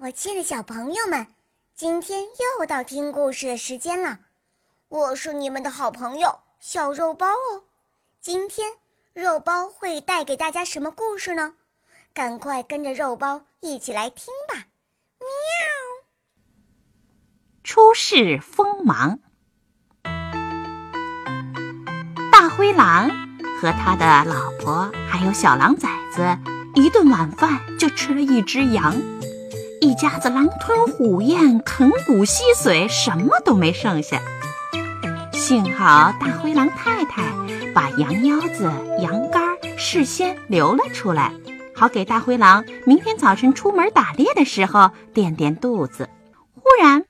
我亲爱的小朋友们，今天又到听故事的时间了。我是你们的好朋友小肉包哦。今天肉包会带给大家什么故事呢？赶快跟着肉包一起来听吧！喵。初试锋芒，大灰狼和他的老婆还有小狼崽子，一顿晚饭就吃了一只羊。一家子狼吞虎咽，啃骨吸髓，什么都没剩下。幸好大灰狼太太把羊腰子、羊肝事先留了出来，好给大灰狼明天早晨出门打猎的时候垫垫肚子。忽然，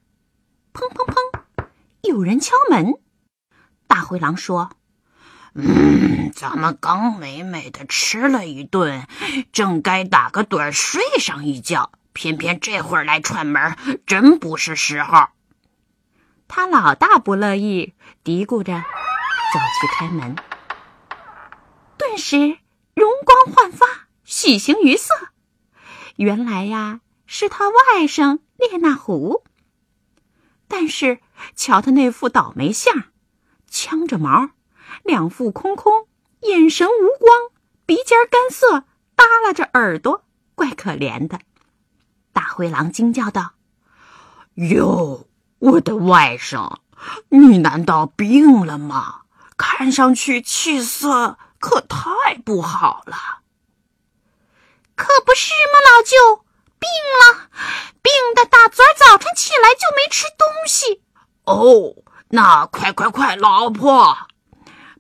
砰砰砰，有人敲门。大灰狼说：“嗯，咱们刚美美的吃了一顿，正该打个盹睡上一觉。”偏偏这会儿来串门，真不是时候。他老大不乐意，嘀咕着走去开门，顿时容光焕发，喜形于色。原来呀，是他外甥列那虎。但是瞧他那副倒霉相，呛着毛，两腹空空，眼神无光，鼻尖干涩，耷拉着耳朵，怪可怜的。大灰狼惊叫道：“哟，我的外甥，你难道病了吗？看上去气色可太不好了。”“可不是吗，老舅？病了，病的大嘴早晨起来就没吃东西。”“哦，那快快快，老婆，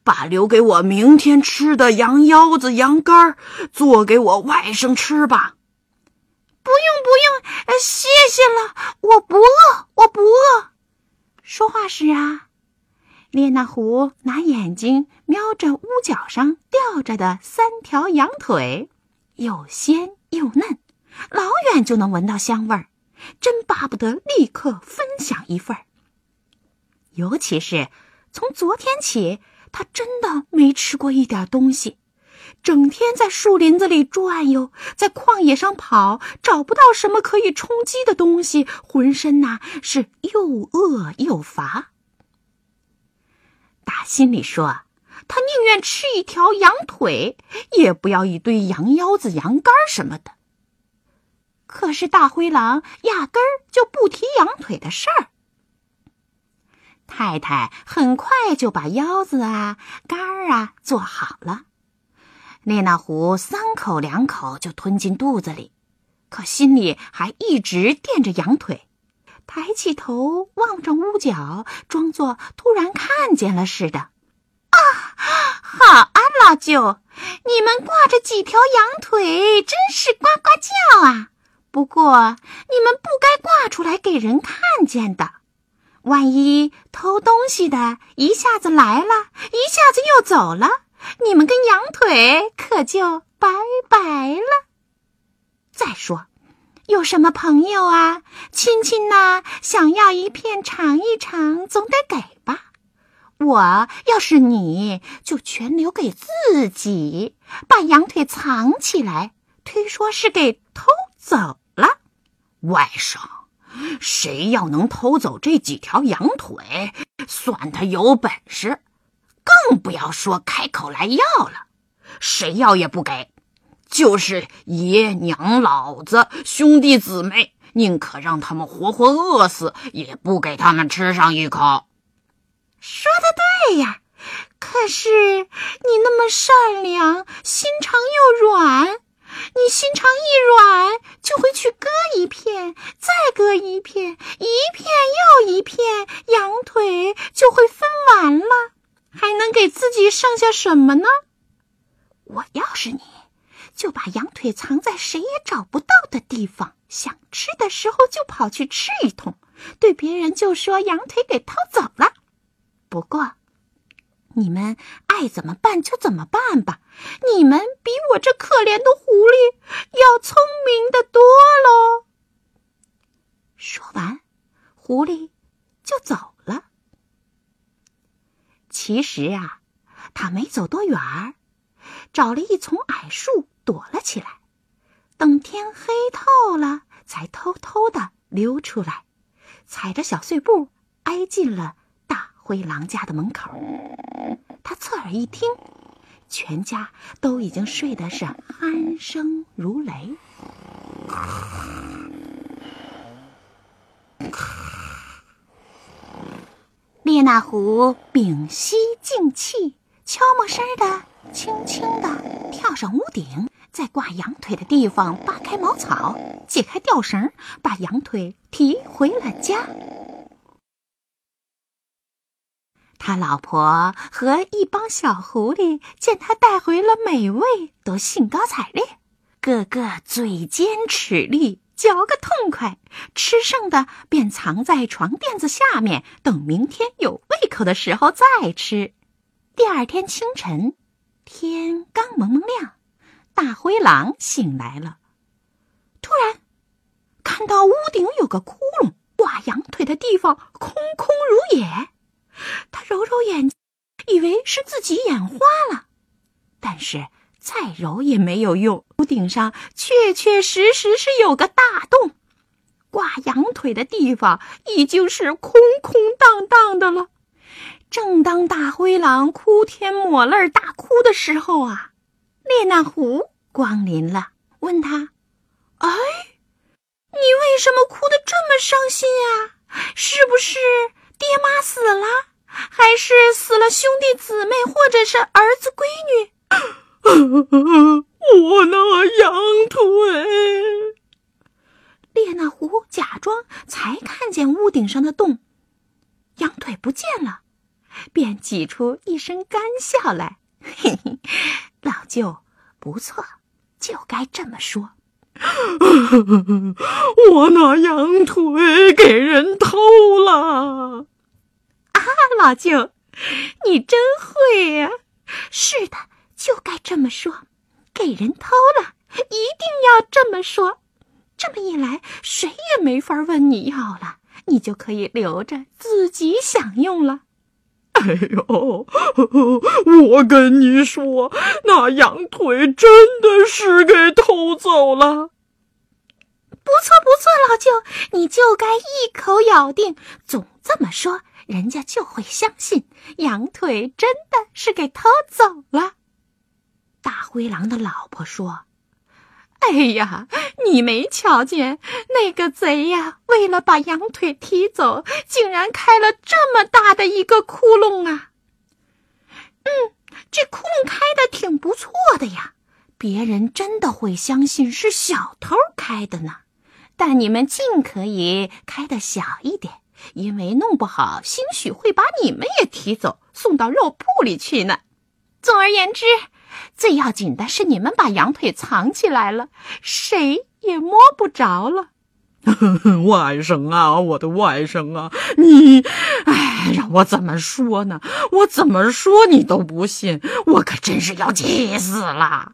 把留给我明天吃的羊腰子、羊肝做给我外甥吃吧。”不用不用，谢谢了，我不饿，我不饿。说话时啊，列那狐拿眼睛瞄着屋角上吊着的三条羊腿，又鲜又嫩，老远就能闻到香味儿，真巴不得立刻分享一份儿。尤其是从昨天起，他真的没吃过一点东西。整天在树林子里转悠，在旷野上跑，找不到什么可以充饥的东西，浑身呐是又饿又乏。打心里说，他宁愿吃一条羊腿，也不要一堆羊腰子、羊肝什么的。可是大灰狼压根儿就不提羊腿的事儿。太太很快就把腰子啊、肝儿啊做好了。列那狐三口两口就吞进肚子里，可心里还一直惦着羊腿，抬起头望着屋角，装作突然看见了似的。啊，好啊，老舅，你们挂着几条羊腿，真是呱呱叫啊！不过你们不该挂出来给人看见的，万一偷东西的一下子来了，一下子又走了。你们跟羊腿可就拜拜了。再说，有什么朋友啊、亲戚呐，想要一片尝一尝，总得给吧？我要是你，就全留给自己，把羊腿藏起来，推说是给偷走了。外甥，谁要能偷走这几条羊腿，算他有本事。更不要说开口来要了，谁要也不给。就是爷娘、老子、兄弟姊妹，宁可让他们活活饿死，也不给他们吃上一口。说的对呀，可是你那么善良，心肠又软，你心肠一软，就会去割一片，再割一片，一片又一片，羊腿就会分完了。还能给自己剩下什么呢？我要是你，就把羊腿藏在谁也找不到的地方，想吃的时候就跑去吃一通，对别人就说羊腿给偷走了。不过，你们爱怎么办就怎么办吧。你们比我这可怜的狐狸要聪明的多喽。说完，狐狸就走了。其实啊，他没走多远儿，找了一丛矮树躲了起来。等天黑透了，才偷偷的溜出来，踩着小碎步挨进了大灰狼家的门口。他侧耳一听，全家都已经睡得是鼾声如雷。那狐屏息静气，悄没声儿的、轻轻的跳上屋顶，在挂羊腿的地方扒开茅草，解开吊绳，把羊腿提回了家。他老婆和一帮小狐狸见他带回了美味，都兴高采烈，个个嘴尖齿利。嚼个痛快，吃剩的便藏在床垫子下面，等明天有胃口的时候再吃。第二天清晨，天刚蒙蒙亮，大灰狼醒来了，突然看到屋顶有个窟窿，挂羊腿的地方空空如也。他揉揉眼，以为是自己眼花了，但是。再揉也没有用，屋顶上确确实实是有个大洞，挂羊腿的地方已经是空空荡荡的了。正当大灰狼哭天抹泪大哭的时候啊，列那狐光临了，问他：“哎，你为什么哭得这么伤心啊？是不是爹妈死了，还是死了兄弟姊妹，或者是儿子闺女？”我那羊腿，列那狐假装才看见屋顶上的洞，羊腿不见了，便挤出一声干笑来：“嘿嘿，老舅不错，就该这么说。我那羊腿给人偷了。”啊，老舅，你真会呀！是的。就该这么说，给人偷了，一定要这么说。这么一来，谁也没法问你要了，你就可以留着自己享用了。哎呦，我跟你说，那羊腿真的是给偷走了。不错不错，老舅，你就该一口咬定，总这么说，人家就会相信羊腿真的是给偷走了。大灰狼的老婆说：“哎呀，你没瞧见那个贼呀？为了把羊腿提走，竟然开了这么大的一个窟窿啊！嗯，这窟窿开的挺不错的呀，别人真的会相信是小偷开的呢。但你们尽可以开的小一点，因为弄不好，兴许会把你们也提走，送到肉铺里去呢。总而言之。”最要紧的是，你们把羊腿藏起来了，谁也摸不着了。外甥啊，我的外甥啊，你，哎，让我怎么说呢？我怎么说你都不信，我可真是要气死了。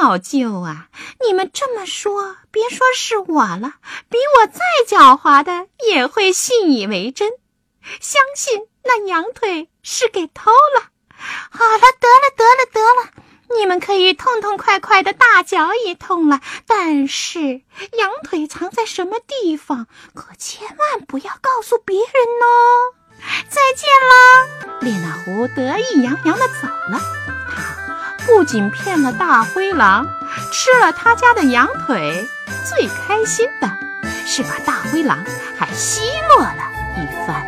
老舅啊，你们这么说，别说是我了，比我再狡猾的也会信以为真，相信那羊腿是给偷了。好了，得了，得了，得了，你们可以痛痛快快的大嚼一通了。但是羊腿藏在什么地方，可千万不要告诉别人哦。再见了，列那狐得意洋洋的走了。他不仅骗了大灰狼，吃了他家的羊腿，最开心的是把大灰狼还奚落了一番。